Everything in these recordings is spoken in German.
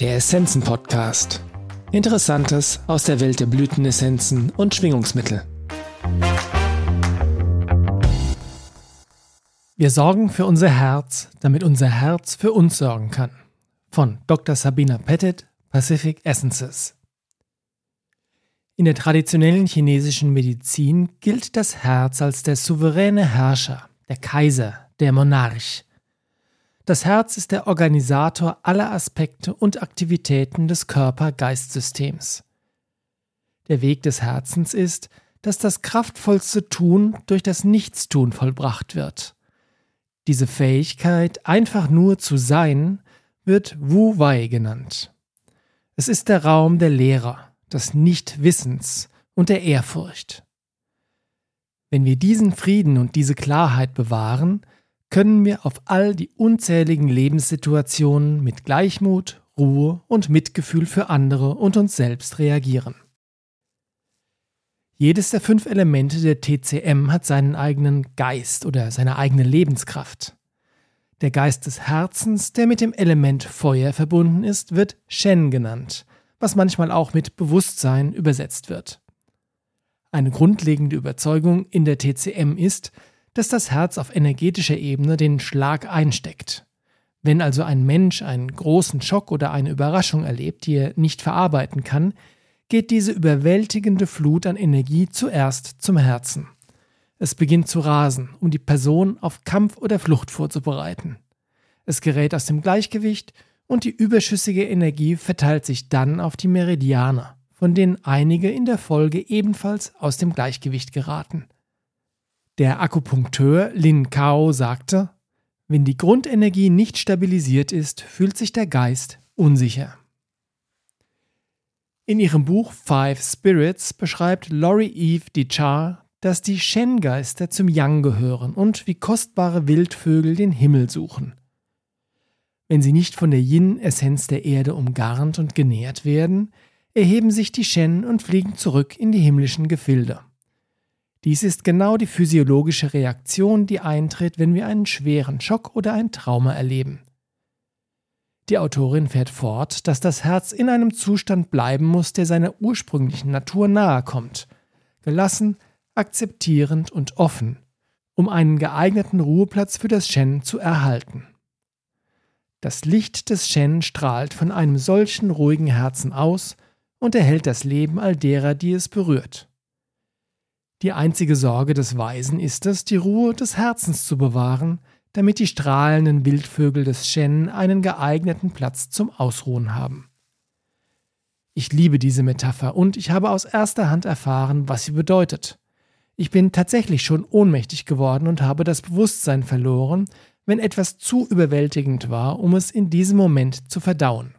Der Essenzen-Podcast. Interessantes aus der Welt der Blütenessenzen und Schwingungsmittel. Wir sorgen für unser Herz, damit unser Herz für uns sorgen kann. Von Dr. Sabina Pettit, Pacific Essences. In der traditionellen chinesischen Medizin gilt das Herz als der souveräne Herrscher, der Kaiser, der Monarch. Das Herz ist der Organisator aller Aspekte und Aktivitäten des Körper-Geist-Systems. Der Weg des Herzens ist, dass das kraftvollste Tun durch das Nichtstun vollbracht wird. Diese Fähigkeit, einfach nur zu sein, wird Wu Wei genannt. Es ist der Raum der Lehrer, des Nichtwissens und der Ehrfurcht. Wenn wir diesen Frieden und diese Klarheit bewahren, können wir auf all die unzähligen Lebenssituationen mit Gleichmut, Ruhe und Mitgefühl für andere und uns selbst reagieren. Jedes der fünf Elemente der TCM hat seinen eigenen Geist oder seine eigene Lebenskraft. Der Geist des Herzens, der mit dem Element Feuer verbunden ist, wird Shen genannt, was manchmal auch mit Bewusstsein übersetzt wird. Eine grundlegende Überzeugung in der TCM ist, dass das Herz auf energetischer Ebene den Schlag einsteckt. Wenn also ein Mensch einen großen Schock oder eine Überraschung erlebt, die er nicht verarbeiten kann, geht diese überwältigende Flut an Energie zuerst zum Herzen. Es beginnt zu rasen, um die Person auf Kampf oder Flucht vorzubereiten. Es gerät aus dem Gleichgewicht und die überschüssige Energie verteilt sich dann auf die Meridianer, von denen einige in der Folge ebenfalls aus dem Gleichgewicht geraten. Der Akupunkteur Lin Kao sagte, wenn die Grundenergie nicht stabilisiert ist, fühlt sich der Geist unsicher. In ihrem Buch Five Spirits beschreibt Laurie Eve Dichar, dass die Shen-Geister zum Yang gehören und wie kostbare Wildvögel den Himmel suchen. Wenn sie nicht von der Yin-Essenz der Erde umgarnt und genährt werden, erheben sich die Shen und fliegen zurück in die himmlischen Gefilde. Dies ist genau die physiologische Reaktion, die eintritt, wenn wir einen schweren Schock oder ein Trauma erleben. Die Autorin fährt fort, dass das Herz in einem Zustand bleiben muss, der seiner ursprünglichen Natur nahe kommt, gelassen, akzeptierend und offen, um einen geeigneten Ruheplatz für das Shen zu erhalten. Das Licht des Shen strahlt von einem solchen ruhigen Herzen aus und erhält das Leben all derer, die es berührt. Die einzige Sorge des Weisen ist es, die Ruhe des Herzens zu bewahren, damit die strahlenden Wildvögel des Shen einen geeigneten Platz zum Ausruhen haben. Ich liebe diese Metapher und ich habe aus erster Hand erfahren, was sie bedeutet. Ich bin tatsächlich schon ohnmächtig geworden und habe das Bewusstsein verloren, wenn etwas zu überwältigend war, um es in diesem Moment zu verdauen.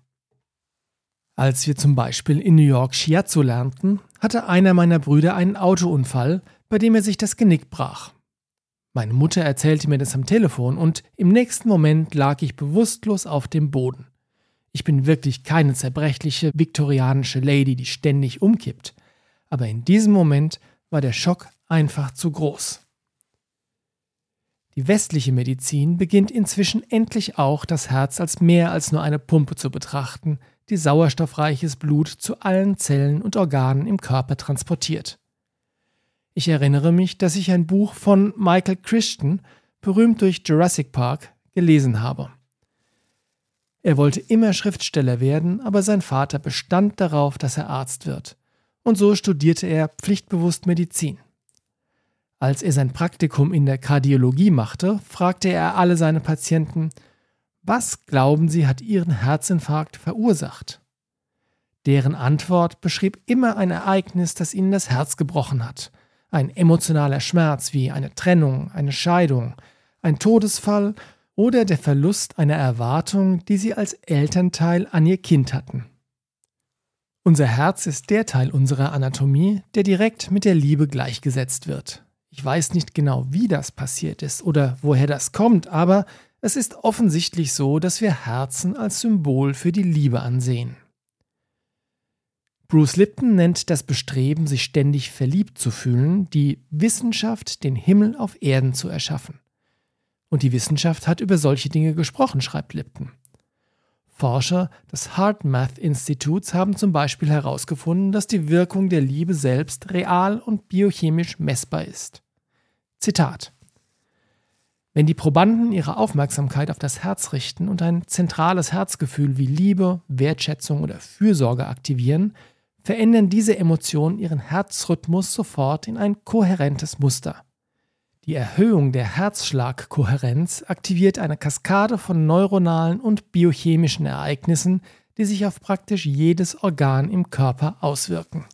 Als wir zum Beispiel in New York Shiatsu lernten, hatte einer meiner Brüder einen Autounfall, bei dem er sich das Genick brach. Meine Mutter erzählte mir das am Telefon und im nächsten Moment lag ich bewusstlos auf dem Boden. Ich bin wirklich keine zerbrechliche viktorianische Lady, die ständig umkippt, aber in diesem Moment war der Schock einfach zu groß. Die westliche Medizin beginnt inzwischen endlich auch das Herz als mehr als nur eine Pumpe zu betrachten, die sauerstoffreiches Blut zu allen Zellen und Organen im Körper transportiert. Ich erinnere mich, dass ich ein Buch von Michael Christian, berühmt durch Jurassic Park, gelesen habe. Er wollte immer Schriftsteller werden, aber sein Vater bestand darauf, dass er Arzt wird. Und so studierte er pflichtbewusst Medizin. Als er sein Praktikum in der Kardiologie machte, fragte er alle seine Patienten, was glauben Sie hat Ihren Herzinfarkt verursacht? Deren Antwort beschrieb immer ein Ereignis, das ihnen das Herz gebrochen hat. Ein emotionaler Schmerz wie eine Trennung, eine Scheidung, ein Todesfall oder der Verlust einer Erwartung, die sie als Elternteil an ihr Kind hatten. Unser Herz ist der Teil unserer Anatomie, der direkt mit der Liebe gleichgesetzt wird. Ich weiß nicht genau, wie das passiert ist oder woher das kommt, aber es ist offensichtlich so, dass wir Herzen als Symbol für die Liebe ansehen. Bruce Lipton nennt das Bestreben, sich ständig verliebt zu fühlen, die Wissenschaft, den Himmel auf Erden zu erschaffen. Und die Wissenschaft hat über solche Dinge gesprochen, schreibt Lipton. Forscher des HeartMath Instituts haben zum Beispiel herausgefunden, dass die Wirkung der Liebe selbst real und biochemisch messbar ist. Zitat Wenn die Probanden ihre Aufmerksamkeit auf das Herz richten und ein zentrales Herzgefühl wie Liebe, Wertschätzung oder Fürsorge aktivieren, verändern diese Emotionen ihren Herzrhythmus sofort in ein kohärentes Muster. Die Erhöhung der Herzschlagkohärenz aktiviert eine Kaskade von neuronalen und biochemischen Ereignissen, die sich auf praktisch jedes Organ im Körper auswirken.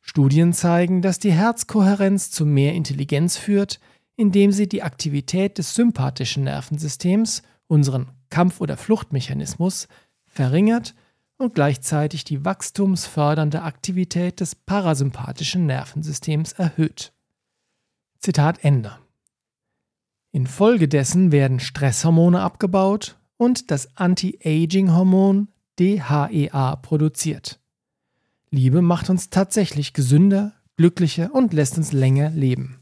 Studien zeigen, dass die Herzkohärenz zu mehr Intelligenz führt, indem sie die Aktivität des sympathischen Nervensystems, unseren Kampf- oder Fluchtmechanismus, verringert und gleichzeitig die wachstumsfördernde Aktivität des parasympathischen Nervensystems erhöht. Zitat Ende. Infolgedessen werden Stresshormone abgebaut und das Anti-Aging-Hormon DHEA produziert. Liebe macht uns tatsächlich gesünder, glücklicher und lässt uns länger leben.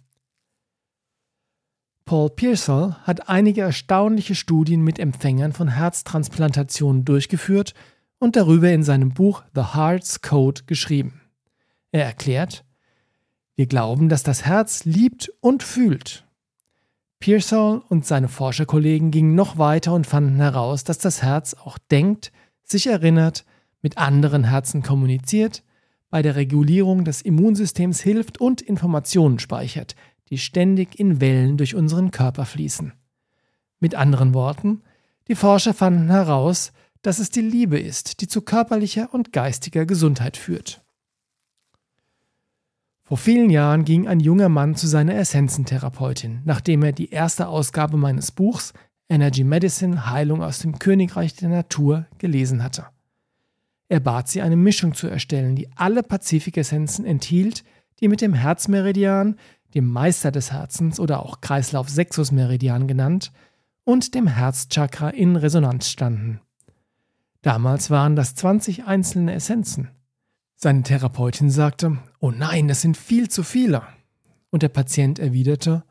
Paul Pearsall hat einige erstaunliche Studien mit Empfängern von Herztransplantationen durchgeführt und darüber in seinem Buch The Heart's Code geschrieben. Er erklärt, wir glauben, dass das Herz liebt und fühlt. Pearsall und seine Forscherkollegen gingen noch weiter und fanden heraus, dass das Herz auch denkt, sich erinnert, mit anderen Herzen kommuniziert, bei der Regulierung des Immunsystems hilft und Informationen speichert, die ständig in Wellen durch unseren Körper fließen. Mit anderen Worten, die Forscher fanden heraus, dass es die Liebe ist, die zu körperlicher und geistiger Gesundheit führt. Vor vielen Jahren ging ein junger Mann zu seiner Essenzentherapeutin, nachdem er die erste Ausgabe meines Buchs Energy Medicine Heilung aus dem Königreich der Natur gelesen hatte. Er bat sie, eine Mischung zu erstellen, die alle Pazifik-Essenzen enthielt, die mit dem Herzmeridian, dem Meister des Herzens oder auch Kreislauf Sexus Meridian genannt, und dem Herzchakra in Resonanz standen. Damals waren das 20 einzelne Essenzen. Seine Therapeutin sagte, oh nein, das sind viel zu viele. Und der Patient erwiderte,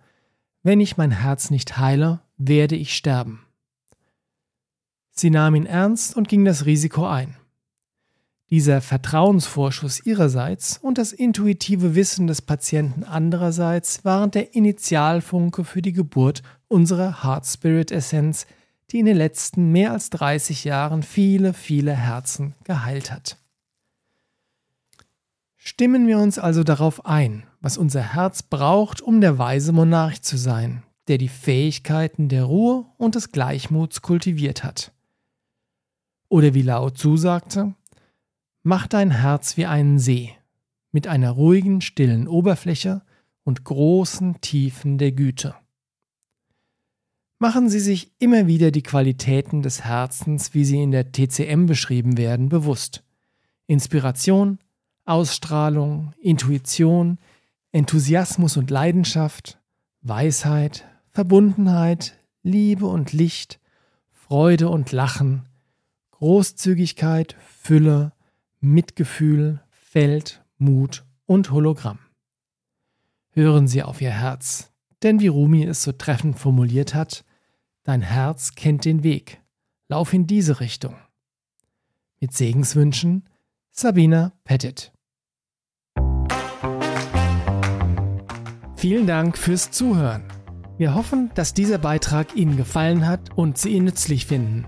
wenn ich mein Herz nicht heile, werde ich sterben. Sie nahm ihn ernst und ging das Risiko ein. Dieser Vertrauensvorschuss ihrerseits und das intuitive Wissen des Patienten andererseits waren der Initialfunke für die Geburt unserer Heart Spirit Essenz, die in den letzten mehr als 30 Jahren viele, viele Herzen geheilt hat. Stimmen wir uns also darauf ein, was unser Herz braucht, um der weise Monarch zu sein, der die Fähigkeiten der Ruhe und des Gleichmuts kultiviert hat. Oder wie Lao Tzu sagte, mach dein Herz wie einen See, mit einer ruhigen, stillen Oberfläche und großen Tiefen der Güte. Machen Sie sich immer wieder die Qualitäten des Herzens, wie sie in der TCM beschrieben werden, bewusst. Inspiration, Ausstrahlung, Intuition, Enthusiasmus und Leidenschaft, Weisheit, Verbundenheit, Liebe und Licht, Freude und Lachen, Großzügigkeit, Fülle, Mitgefühl, Feld, Mut und Hologramm. Hören Sie auf Ihr Herz, denn wie Rumi es so treffend formuliert hat, Dein Herz kennt den Weg. Lauf in diese Richtung. Mit Segenswünschen, Sabina Pettit. Vielen Dank fürs Zuhören. Wir hoffen, dass dieser Beitrag Ihnen gefallen hat und Sie ihn nützlich finden.